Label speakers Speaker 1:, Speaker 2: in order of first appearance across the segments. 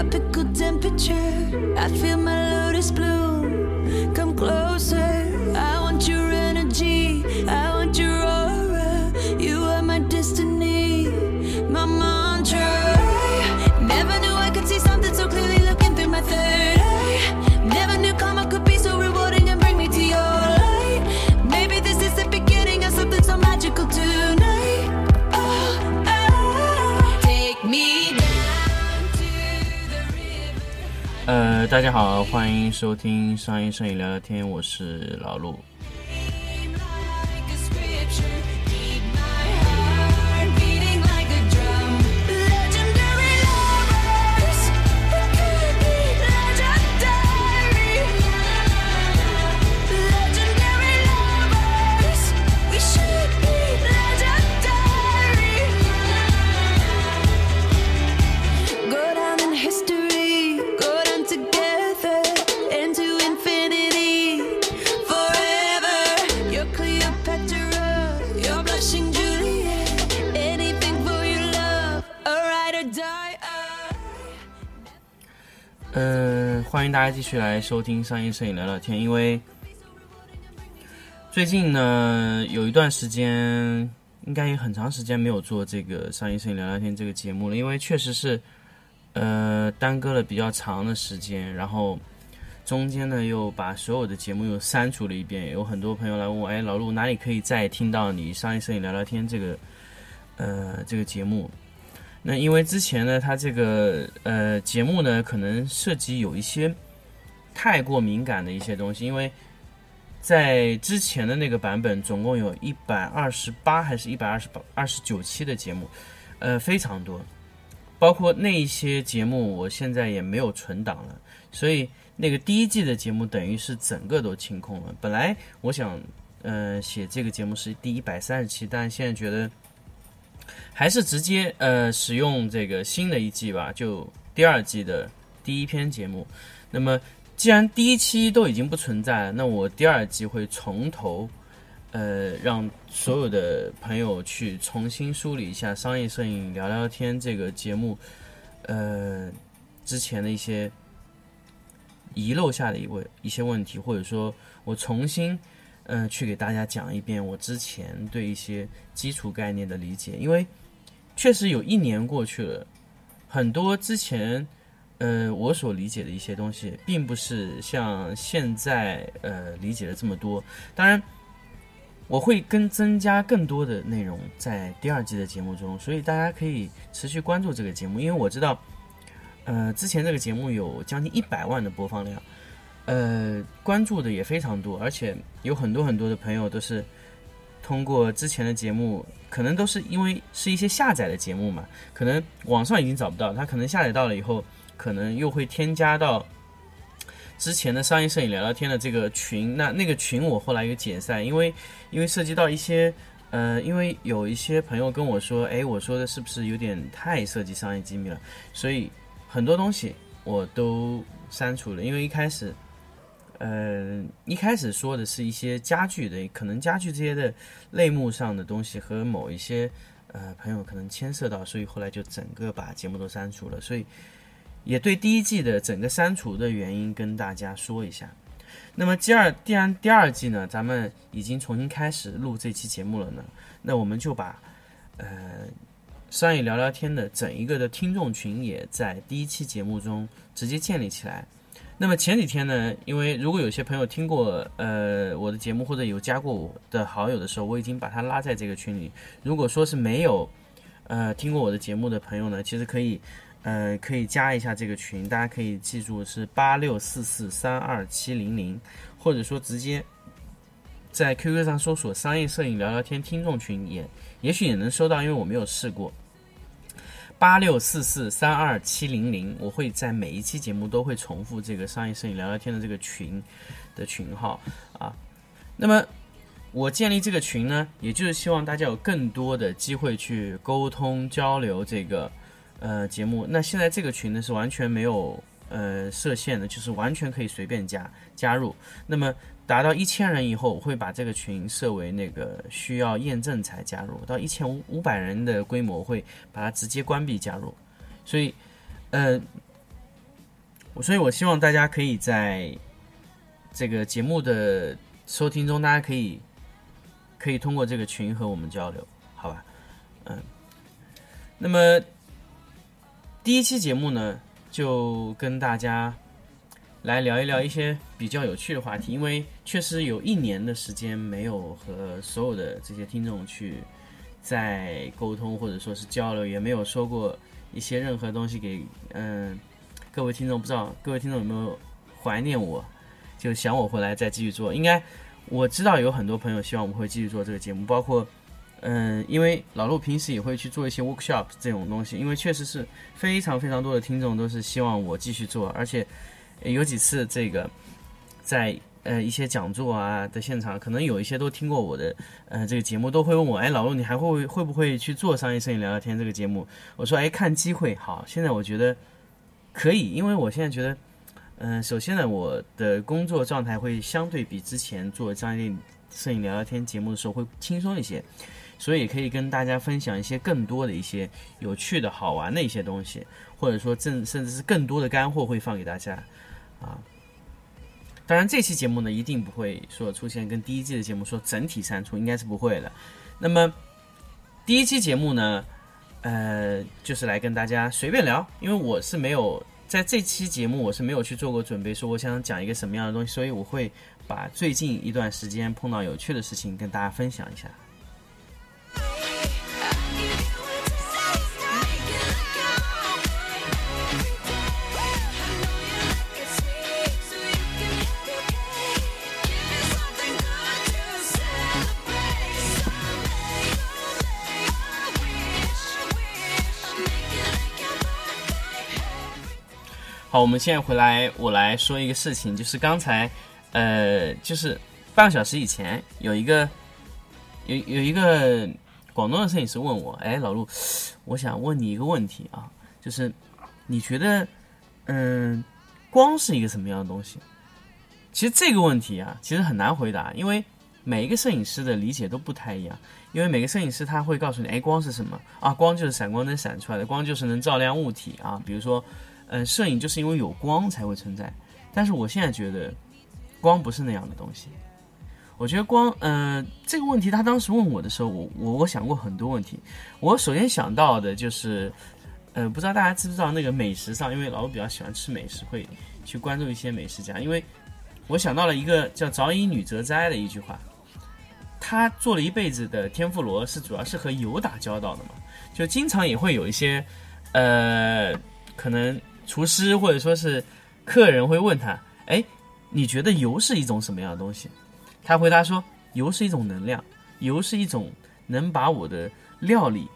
Speaker 1: tropical temperature. I feel my lotus bloom. Come closer.
Speaker 2: 大家好，欢迎收听商业摄影聊聊天，我是老陆。继续来收听商业摄影聊聊天。因为最近呢，有一段时间，应该也很长时间没有做这个商业摄影聊聊天这个节目了，因为确实是呃耽搁了比较长的时间，然后中间呢又把所有的节目又删除了一遍。有很多朋友来问我，哎，老陆哪里可以再听到你商业摄影聊聊天这个呃这个节目？那因为之前呢，它这个呃节目呢，可能涉及有一些太过敏感的一些东西，因为在之前的那个版本，总共有一百二十八还是一百二十八二十九期的节目，呃，非常多，包括那一些节目，我现在也没有存档了，所以那个第一季的节目等于是整个都清空了。本来我想，呃，写这个节目是第一百三十期，但现在觉得。还是直接呃使用这个新的一季吧，就第二季的第一篇节目。那么既然第一期都已经不存在了，那我第二季会从头呃让所有的朋友去重新梳理一下商业摄影聊聊天这个节目呃之前的一些遗漏下的一位一些问题，或者说我重新。嗯、去给大家讲一遍我之前对一些基础概念的理解，因为确实有一年过去了，很多之前呃我所理解的一些东西，并不是像现在呃理解的这么多。当然，我会跟增加更多的内容在第二季的节目中，所以大家可以持续关注这个节目，因为我知道，呃，之前这个节目有将近一百万的播放量。呃，关注的也非常多，而且有很多很多的朋友都是通过之前的节目，可能都是因为是一些下载的节目嘛，可能网上已经找不到，他可能下载到了以后，可能又会添加到之前的商业摄影聊聊天的这个群。那那个群我后来有解散，因为因为涉及到一些呃，因为有一些朋友跟我说，哎，我说的是不是有点太涉及商业机密了？所以很多东西我都删除了，因为一开始。呃，一开始说的是一些家具的，可能家具这些的类目上的东西和某一些呃朋友可能牵涉到，所以后来就整个把节目都删除了。所以也对第一季的整个删除的原因跟大家说一下。那么第二、第二、第二季呢，咱们已经重新开始录这期节目了呢，那我们就把呃商业聊聊天的整一个的听众群也在第一期节目中直接建立起来。那么前几天呢，因为如果有些朋友听过呃我的节目或者有加过我的好友的时候，我已经把他拉在这个群里。如果说是没有呃听过我的节目的朋友呢，其实可以呃可以加一下这个群，大家可以记住是八六四四三二七零零，或者说直接在 QQ 上搜索“商业摄影聊聊天”听众群也也许也能收到，因为我没有试过。八六四四三二七零零，我会在每一期节目都会重复这个商业摄影聊聊天的这个群的群号啊。那么我建立这个群呢，也就是希望大家有更多的机会去沟通交流这个呃节目。那现在这个群呢是完全没有呃设限的，就是完全可以随便加加入。那么达到一千人以后，我会把这个群设为那个需要验证才加入。到一千五五百人的规模，会把它直接关闭加入。所以，呃，所以我希望大家可以在这个节目的收听中，大家可以可以通过这个群和我们交流，好吧？嗯，那么第一期节目呢，就跟大家来聊一聊一些比较有趣的话题，因为确实有一年的时间没有和所有的这些听众去在沟通或者说是交流，也没有说过一些任何东西给嗯。各位听众，不知道各位听众有没有怀念我，就想我回来再继续做。应该我知道有很多朋友希望我们会继续做这个节目，包括嗯，因为老陆平时也会去做一些 workshop 这种东西，因为确实是非常非常多的听众都是希望我继续做，而且有几次这个在呃一些讲座啊的现场，可能有一些都听过我的呃这个节目，都会问我，哎，老陆你还会会不会去做商业摄影聊聊天这个节目？我说，哎，看机会好。现在我觉得。可以，因为我现在觉得，嗯，首先呢，我的工作状态会相对比之前做商业摄影聊聊天节目的时候会轻松一些，所以可以跟大家分享一些更多的一些有趣的好玩的一些东西，或者说正甚至是更多的干货会放给大家啊。当然，这期节目呢一定不会说出现跟第一季的节目说整体删除，应该是不会的。那么第一期节目呢？呃，就是来跟大家随便聊，因为我是没有在这期节目我是没有去做过准备，说我想讲一个什么样的东西，所以我会把最近一段时间碰到有趣的事情跟大家分享一下。好，我们现在回来，我来说一个事情，就是刚才，呃，就是半个小时以前，有一个有有一个广东的摄影师问我，哎，老陆，我想问你一个问题啊，就是你觉得，嗯，光是一个什么样的东西？其实这个问题啊，其实很难回答，因为每一个摄影师的理解都不太一样，因为每个摄影师他会告诉你，哎，光是什么啊？光就是闪光灯闪出来的，光就是能照亮物体啊，比如说。嗯，摄影就是因为有光才会存在，但是我现在觉得，光不是那样的东西。我觉得光，嗯，这个问题他当时问我的时候，我我我想过很多问题。我首先想到的就是，呃，不知道大家知不知道那个美食上，因为老比较喜欢吃美食，会去关注一些美食家。因为我想到了一个叫早乙女哲哉的一句话，他做了一辈子的天妇罗，是主要是和油打交道的嘛，就经常也会有一些，呃，可能。厨师或者说是客人会问他：“哎，你觉得油是一种什么样的东西？”他回答说：“油是一种能量，油是一种能把我的料理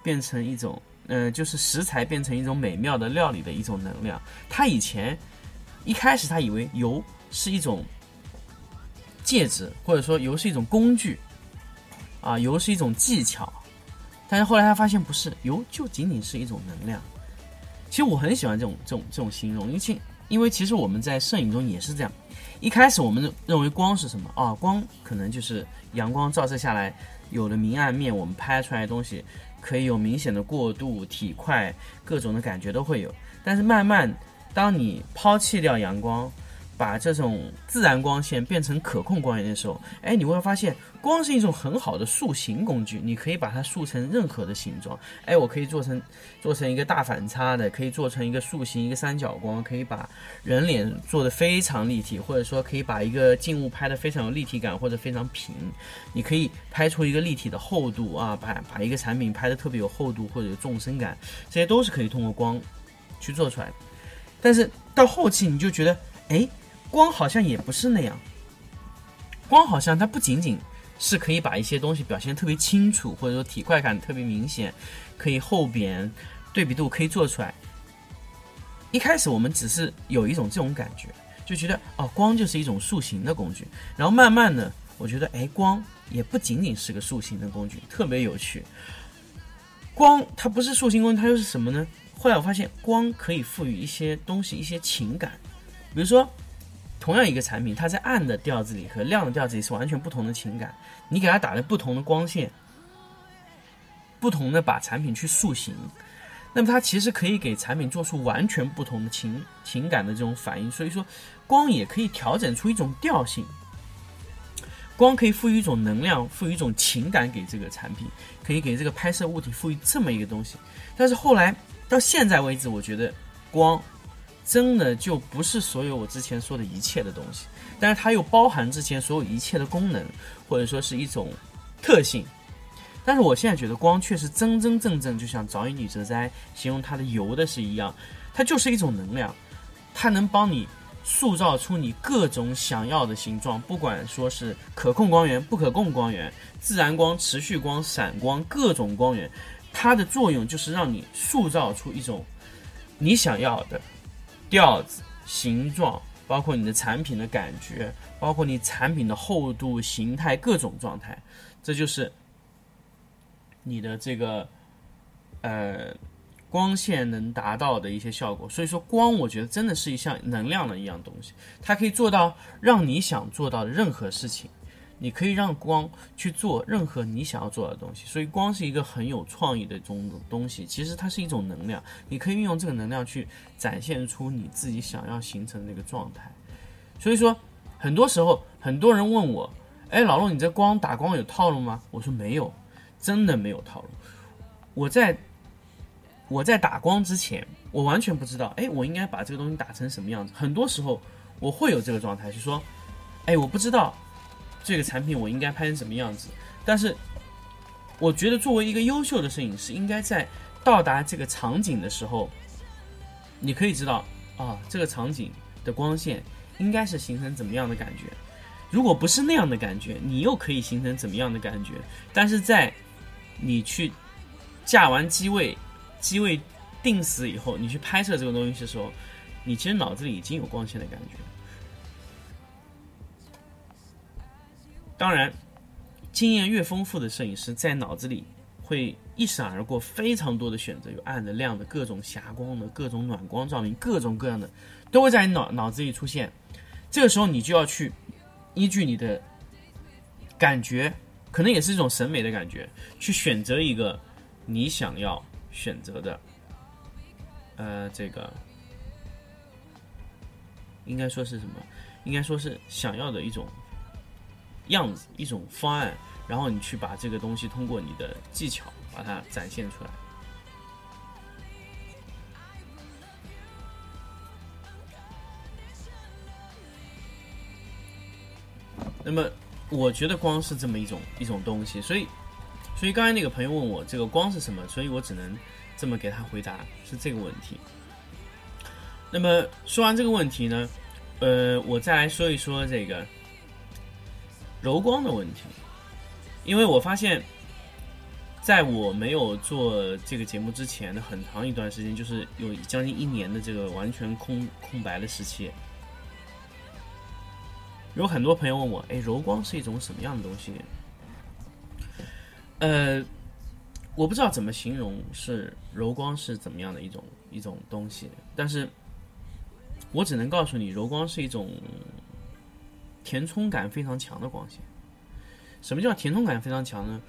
Speaker 2: 变成一种，嗯，就是食材变成一种美妙的料理的一种能量。”他以前一开始他以为油是一种介质，或者说油是一种工具，啊，油是一种技巧，但是后来他发现不是，油就仅仅是一种能量。其实我很喜欢这种这种这种形容，因为因为其实我们在摄影中也是这样。一开始我们认为光是什么啊？光可能就是阳光照射下来有了明暗面，我们拍出来的东西可以有明显的过渡、体块，各种的感觉都会有。但是慢慢，当你抛弃掉阳光，把这种自然光线变成可控光源的时候，哎，你会发现光是一种很好的塑形工具，你可以把它塑成任何的形状。哎，我可以做成做成一个大反差的，可以做成一个塑形，一个三角光，可以把人脸做的非常立体，或者说可以把一个静物拍的非常有立体感或者非常平。你可以拍出一个立体的厚度啊，把把一个产品拍的特别有厚度或者有纵深感，这些都是可以通过光去做出来的。但是到后期你就觉得，哎。光好像也不是那样，光好像它不仅仅是可以把一些东西表现特别清楚，或者说体块感特别明显，可以后扁，对比度可以做出来。一开始我们只是有一种这种感觉，就觉得哦，光就是一种塑形的工具。然后慢慢的，我觉得哎，光也不仅仅是个塑形的工具，特别有趣。光它不是塑形工具，它又是什么呢？后来我发现，光可以赋予一些东西一些情感，比如说。同样一个产品，它在暗的调子里和亮的调子里是完全不同的情感。你给它打了不同的光线，不同的把产品去塑形，那么它其实可以给产品做出完全不同的情情感的这种反应。所以说，光也可以调整出一种调性，光可以赋予一种能量，赋予一种情感给这个产品，可以给这个拍摄物体赋予这么一个东西。但是后来到现在为止，我觉得光真的就不是所有我之前说的一切的东西，但是它又包含之前所有一切的功能，或者说是一种特性。但是我现在觉得光确实真真正正就像早乙女哲哉形容它的油的是一样，它就是一种能量，它能帮你塑造出你各种想要的形状，不管说是可控光源、不可控光源、自然光、持续光、闪光，各种光源，它的作用就是让你塑造出一种你想要的调子、形状，包括你的产品的感觉，包括你产品的厚度、形态各种状态，这就是。你的这个呃光线能达到的一些效果，所以说光，我觉得真的是一项能量的一样东西，它可以做到让你想做到的任何事情，你可以让光去做任何你想要做的东西，所以光是一个很有创意的种东西，其实它是一种能量，你可以运用这个能量去展现出你自己想要形成的那个状态，所以说很多时候很多人问我，哎，老陆，你这光打光有套路吗？我说没有。真的没有套路。我在我在打光之前，我完全不知道，哎，我应该把这个东西打成什么样子。很多时候我会有这个状态，就说，哎，我不知道这个产品我应该拍成什么样子。但是我觉得作为一个优秀的摄影师，应该在到达这个场景的时候，你可以知道啊，这个场景的光线应该是形成怎么样的感觉。如果不是那样的感觉，你又可以形成怎么样的感觉？但是在你去架完机位，机位定死以后，你去拍摄这个东西的时候，你其实脑子里已经有光线的感觉。当然，经验越丰富的摄影师，在脑子里会一闪而过非常多的选择，有暗的、亮的、各种霞光的、各种暖光照明、各种各样的，都会在你脑脑子里出现。这个时候，你就要去依据你的感觉。可能也是一种审美的感觉，去选择一个你想要选择的，呃，这个应该说是什么？应该说是想要的一种样子，一种方案，然后你去把这个东西通过你的技巧把它展现出来。那么。我觉得光是这么一种一种东西，所以，所以刚才那个朋友问我这个光是什么，所以我只能这么给他回答是这个问题。那么说完这个问题呢，呃，我再来说一说这个柔光的问题，因为我发现，在我没有做这个节目之前的很长一段时间，就是有将近一年的这个完全空空白的时期。有很多朋友问我，哎，柔光是一种什么样的东西？呃，我不知道怎么形容是柔光是怎么样的一种一种东西，但是我只能告诉你，柔光是一种填充感非常强的光线。什么叫填充感非常强呢？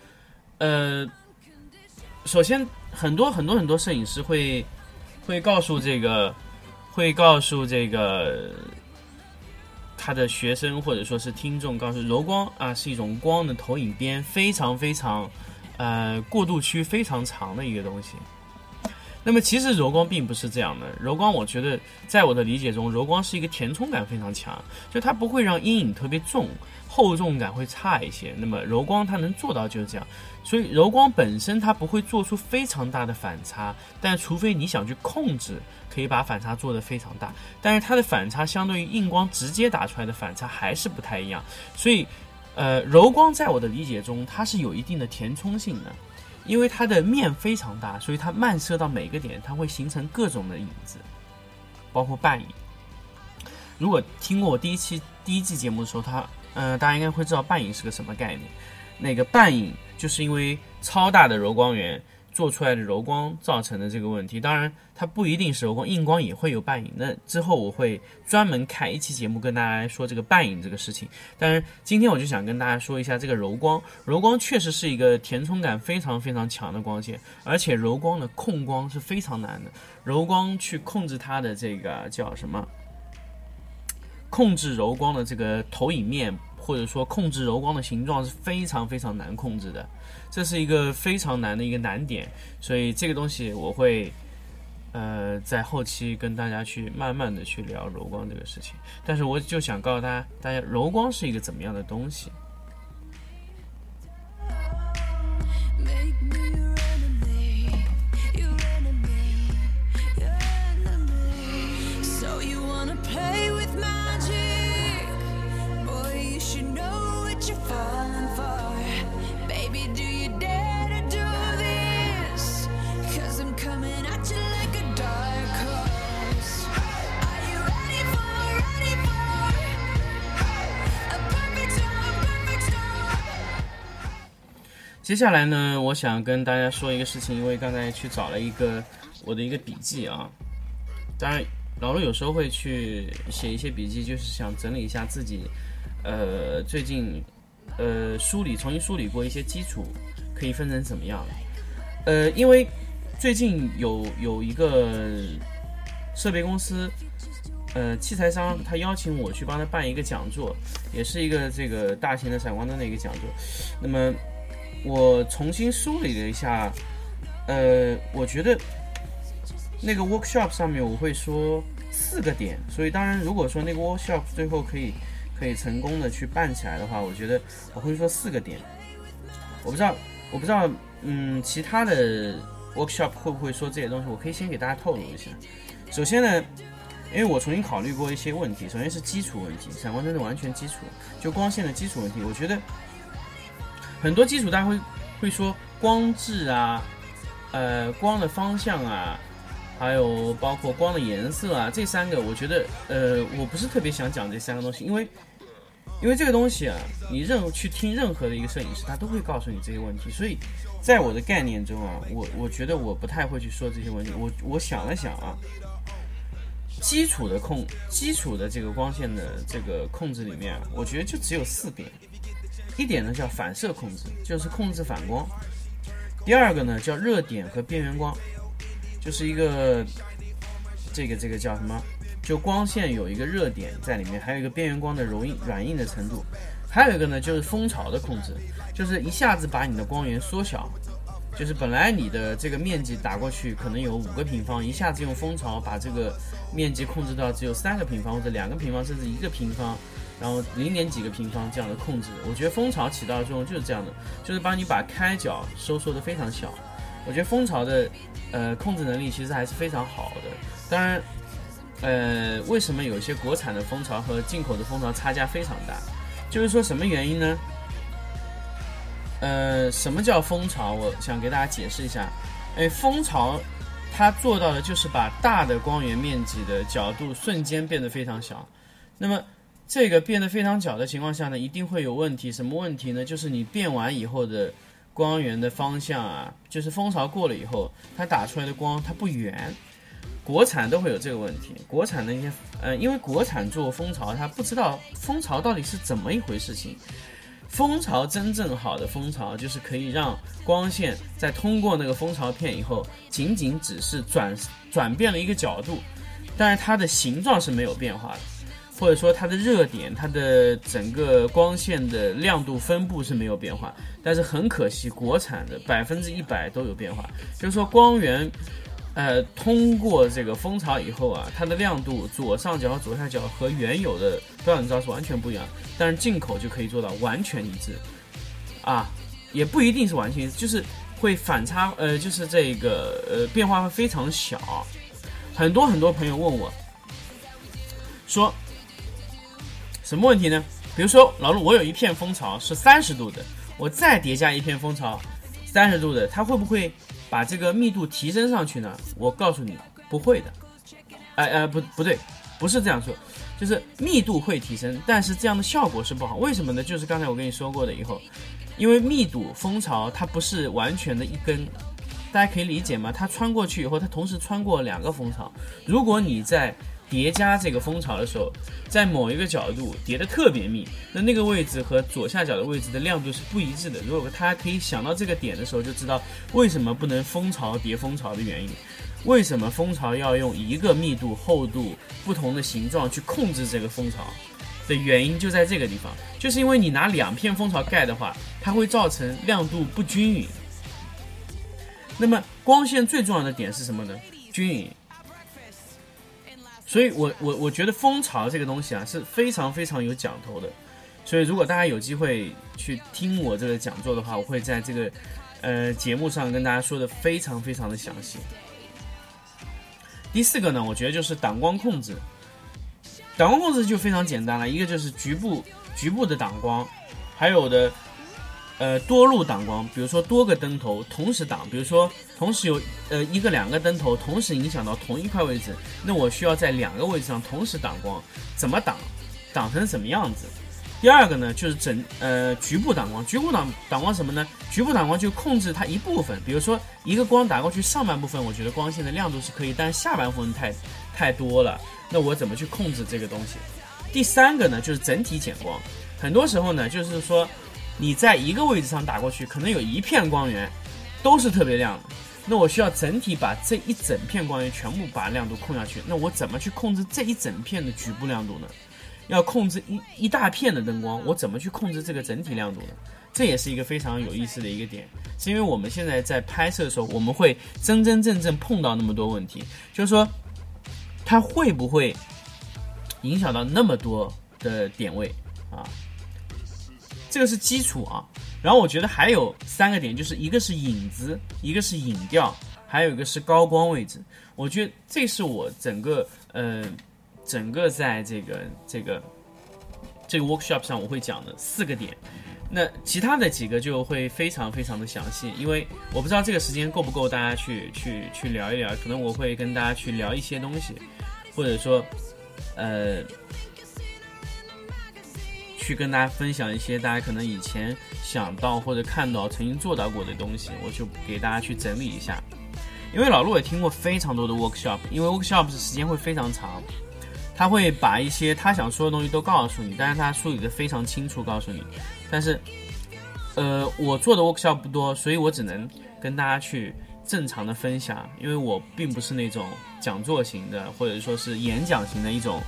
Speaker 2: 呃，首先很多很多很多摄影师会会告诉这个，会告诉这个。他的学生或者说是听众告诉柔光啊是一种光的投影边非常非常，呃过渡区非常长的一个东西。那么其实柔光并不是这样的，柔光我觉得在我的理解中，柔光是一个填充感非常强，就它不会让阴影特别重，厚重感会差一些。那么柔光它能做到就是这样，所以柔光本身它不会做出非常大的反差，但除非你想去控制。可以把反差做得非常大，但是它的反差相对于硬光直接打出来的反差还是不太一样。所以，呃，柔光在我的理解中，它是有一定的填充性的，因为它的面非常大，所以它漫射到每个点，它会形成各种的影子，包括半影。如果听过我第一期第一季节目的时候，它，嗯，大家应该会知道半影是个什么概念。那个半影就是因为超大的柔光源。做出来的柔光造成的这个问题。当然，它不一定是柔光，硬光也会有半影。那之后我会专门开一期节目跟大家说这个半影这个事情。但是今天我就想跟大家说一下这个柔光，柔光确实是一个填充感非常非常强的光线，而且柔光的控光是非常难的。柔光去控制它的这个叫什么？控制柔光的这个投影面。或者说控制柔光的形状是非常非常难控制的，这是一个非常难的一个难点，所以这个东西我会，呃，在后期跟大家去慢慢的去聊柔光这个事情。但是我就想告诉大家，大家柔光是一个怎么样的东西。接下来呢，我想跟大家说一个事情，因为刚才去找了一个我的一个笔记啊。当然，老陆有时候会去写一些笔记，就是想整理一下自己，呃，最近呃梳理重新梳理过一些基础可以分成怎么样。呃，因为最近有有一个设备公司，呃，器材商，他邀请我去帮他办一个讲座，也是一个这个大型的闪光灯的一个讲座。那么我重新梳理了一下，呃，我觉得那个 workshop 上面我会说四个点，所以当然如果说那个 workshop 最后可以可以成功的去办起来的话，我觉得我会说四个点。我不知道，我不知道，嗯，其他的 workshop 会不会说这些东西？我可以先给大家透露一下。首先呢，因为我重新考虑过一些问题，首先是基础问题，闪光灯的完全基础，就光线的基础问题，我觉得。很多基础大家会会说光质啊，呃，光的方向啊，还有包括光的颜色啊，这三个我觉得，呃，我不是特别想讲这三个东西，因为因为这个东西啊，你任去听任何的一个摄影师，他都会告诉你这些问题，所以在我的概念中啊，我我觉得我不太会去说这些问题。我我想了想啊，基础的控基础的这个光线的这个控制里面，我觉得就只有四点。一点呢叫反射控制，就是控制反光；第二个呢叫热点和边缘光，就是一个这个这个叫什么？就光线有一个热点在里面，还有一个边缘光的柔硬软硬的程度；还有一个呢就是蜂巢的控制，就是一下子把你的光源缩小，就是本来你的这个面积打过去可能有五个平方，一下子用蜂巢把这个面积控制到只有三个平方或者两个平方，甚至一个平方。然后零点几个平方这样的控制，我觉得蜂巢起到的作用就是这样的，就是帮你把开角收缩的非常小。我觉得蜂巢的呃控制能力其实还是非常好的。当然，呃，为什么有些国产的蜂巢和进口的蜂巢差价非常大？就是说什么原因呢？呃，什么叫蜂巢？我想给大家解释一下。哎，蜂巢它做到的就是把大的光源面积的角度瞬间变得非常小。那么这个变得非常小的情况下呢，一定会有问题。什么问题呢？就是你变完以后的光源的方向啊，就是蜂巢过了以后，它打出来的光它不圆。国产都会有这个问题。国产的一些呃，因为国产做蜂巢，它不知道蜂巢到底是怎么一回事情。蜂巢真正好的蜂巢，就是可以让光线在通过那个蜂巢片以后，仅仅只是转转变了一个角度，但是它的形状是没有变化的。或者说它的热点，它的整个光线的亮度分布是没有变化，但是很可惜，国产的百分之一百都有变化。就是说光源，呃，通过这个蜂巢以后啊，它的亮度左上角和左下角和原有的标准照是完全不一样。但是进口就可以做到完全一致，啊，也不一定是完全一致，就是会反差，呃，就是这个呃变化会非常小。很多很多朋友问我，说。什么问题呢？比如说，老陆，我有一片蜂巢是三十度的，我再叠加一片蜂巢，三十度的，它会不会把这个密度提升上去呢？我告诉你，不会的。哎哎，不不对，不是这样说，就是密度会提升，但是这样的效果是不好。为什么呢？就是刚才我跟你说过的，以后，因为密度蜂巢它不是完全的一根。大家可以理解吗？它穿过去以后，它同时穿过两个蜂巢。如果你在叠加这个蜂巢的时候，在某一个角度叠得特别密，那那个位置和左下角的位置的亮度是不一致的。如果大家可以想到这个点的时候，就知道为什么不能蜂巢叠蜂巢的原因。为什么蜂巢要用一个密度、厚度不同的形状去控制这个蜂巢的原因就在这个地方，就是因为你拿两片蜂巢盖的话，它会造成亮度不均匀。那么光线最重要的点是什么呢？均匀。所以我我我觉得蜂巢这个东西啊是非常非常有讲头的。所以如果大家有机会去听我这个讲座的话，我会在这个呃节目上跟大家说的非常非常的详细。第四个呢，我觉得就是挡光控制。挡光控制就非常简单了，一个就是局部局部的挡光，还有的呃多路挡光，比如说多个灯头同时挡，比如说同时有呃一个两个灯头同时影响到同一块位置，那我需要在两个位置上同时挡光，怎么挡？挡成什么样子？第二个呢，就是整呃局部挡光，局部挡挡光什么呢？局部挡光就控制它一部分，比如说一个光打过去，上半部分我觉得光线的亮度是可以，但下半部分太太多了，那我怎么去控制这个东西？第三个呢，就是整体减光，很多时候呢，就是说你在一个位置上打过去，可能有一片光源都是特别亮的，那我需要整体把这一整片光源全部把亮度控下去，那我怎么去控制这一整片的局部亮度呢？要控制一一大片的灯光，我怎么去控制这个整体亮度呢？这也是一个非常有意思的一个点，是因为我们现在在拍摄的时候，我们会真真正正碰到那么多问题，就是说它会不会影响到那么多的点位啊？这个是基础啊。然后我觉得还有三个点，就是一个是影子，一个是影调，还有一个是高光位置。我觉得这是我整个呃。整个在这个这个这个 workshop 上，我会讲的四个点，那其他的几个就会非常非常的详细，因为我不知道这个时间够不够大家去去去聊一聊，可能我会跟大家去聊一些东西，或者说呃去跟大家分享一些大家可能以前想到或者看到曾经做到过的东西，我就给大家去整理一下，因为老陆也听过非常多的 workshop，因为 workshop 时间会非常长。他会把一些他想说的东西都告诉你，但是他梳理的非常清楚，告诉你。但是，呃，我做的 workshop 不多，所以我只能跟大家去正常的分享，因为我并不是那种讲座型的，或者说是演讲型的一种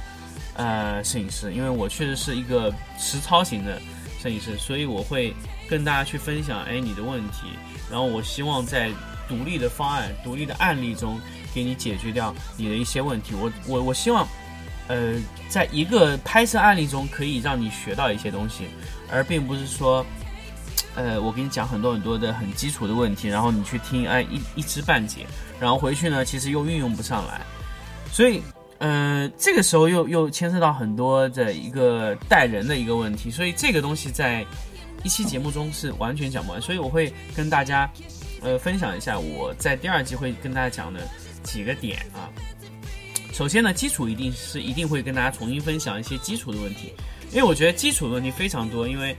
Speaker 2: 呃摄影师，因为我确实是一个实操型的摄影师，所以我会跟大家去分享，哎，你的问题，然后我希望在独立的方案、独立的案例中给你解决掉你的一些问题。我我我希望。呃，在一个拍摄案例中，可以让你学到一些东西，而并不是说，呃，我给你讲很多很多的很基础的问题，然后你去听，哎，一一知半解，然后回去呢，其实又运用不上来。所以，呃，这个时候又又牵涉到很多的一个带人的一个问题，所以这个东西在一期节目中是完全讲不完。所以我会跟大家，呃，分享一下我在第二季会跟大家讲的几个点啊。首先呢，基础一定是一定会跟大家重新分享一些基础的问题，因为我觉得基础的问题非常多。因为，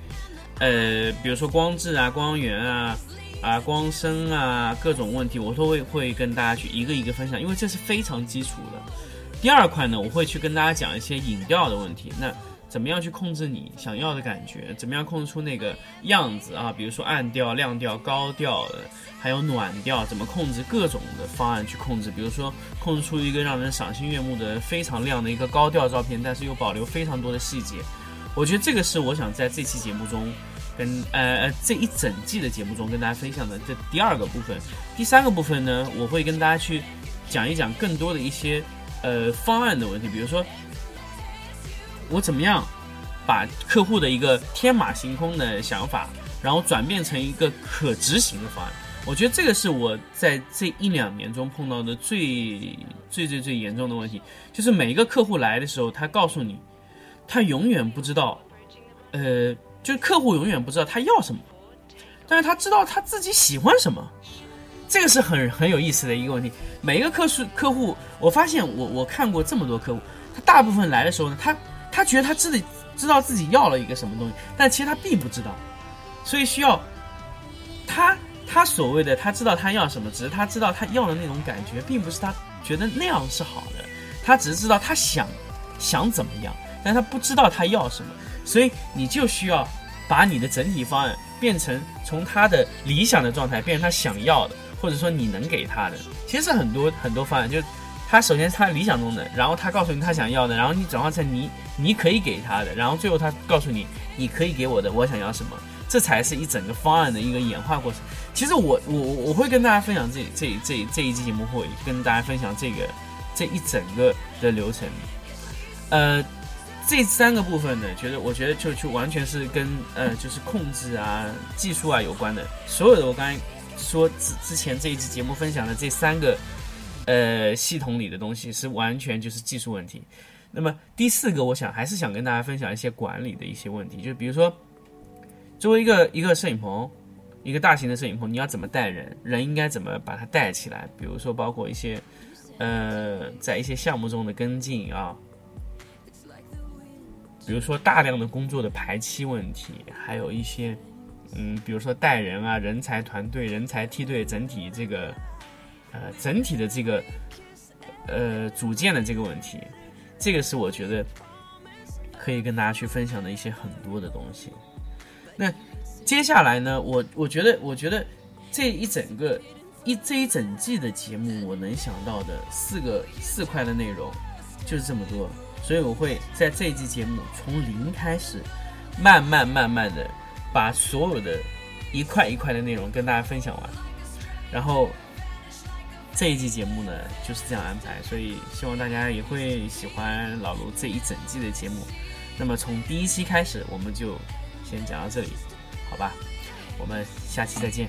Speaker 2: 呃，比如说光质啊、光源啊、啊光声啊各种问题，我都会会跟大家去一个一个分享，因为这是非常基础的。第二块呢，我会去跟大家讲一些影调的问题。那怎么样去控制你想要的感觉？怎么样控制出那个样子啊？比如说暗调、亮调、高调的，还有暖调，怎么控制各种的方案去控制？比如说控制出一个让人赏心悦目的非常亮的一个高调照片，但是又保留非常多的细节。我觉得这个是我想在这期节目中跟呃呃这一整季的节目中跟大家分享的这第二个部分。第三个部分呢，我会跟大家去讲一讲更多的一些呃方案的问题，比如说。我怎么样把客户的一个天马行空的想法，然后转变成一个可执行的方案？我觉得这个是我在这一两年中碰到的最最最最严重的问题，就是每一个客户来的时候，他告诉你，他永远不知道，呃，就是客户永远不知道他要什么，但是他知道他自己喜欢什么，这个是很很有意思的一个问题。每一个客户客户，我发现我我看过这么多客户，他大部分来的时候呢，他他觉得他自己知道自己要了一个什么东西，但其实他并不知道，所以需要他他所谓的他知道他要什么，只是他知道他要的那种感觉，并不是他觉得那样是好的，他只是知道他想想怎么样，但他不知道他要什么，所以你就需要把你的整体方案变成从他的理想的状态变成他想要的，或者说你能给他的。其实是很多很多方案，就他首先他理想中的，然后他告诉你他想要的，然后你转化成你你可以给他的，然后最后他告诉你你可以给我的，我想要什么。这才是一整个方案的一个演化过程。其实我我我会跟大家分享这这这这一期节目会跟大家分享这个这一整个的流程。呃，这三个部分呢，觉得我觉得就就完全是跟呃就是控制啊技术啊有关的。所有的我刚才说之之前这一期节目分享的这三个呃系统里的东西是完全就是技术问题。那么第四个，我想还是想跟大家分享一些管理的一些问题，就比如说。作为一个一个摄影棚，一个大型的摄影棚，你要怎么带人？人应该怎么把它带起来？比如说，包括一些，呃，在一些项目中的跟进啊，比如说大量的工作的排期问题，还有一些，嗯，比如说带人啊，人才团队、人才梯队整体这个，呃，整体的这个，呃，组建的这个问题，这个是我觉得可以跟大家去分享的一些很多的东西。那接下来呢？我我觉得，我觉得这一整个一这一整季的节目，我能想到的四个四块的内容就是这么多，所以我会在这一季节目从零开始，慢慢慢慢的把所有的一块一块的内容跟大家分享完，然后这一季节目呢就是这样安排，所以希望大家也会喜欢老卢这一整季的节目。那么从第一期开始，我们就。先讲到这里，好吧，我们下期再见。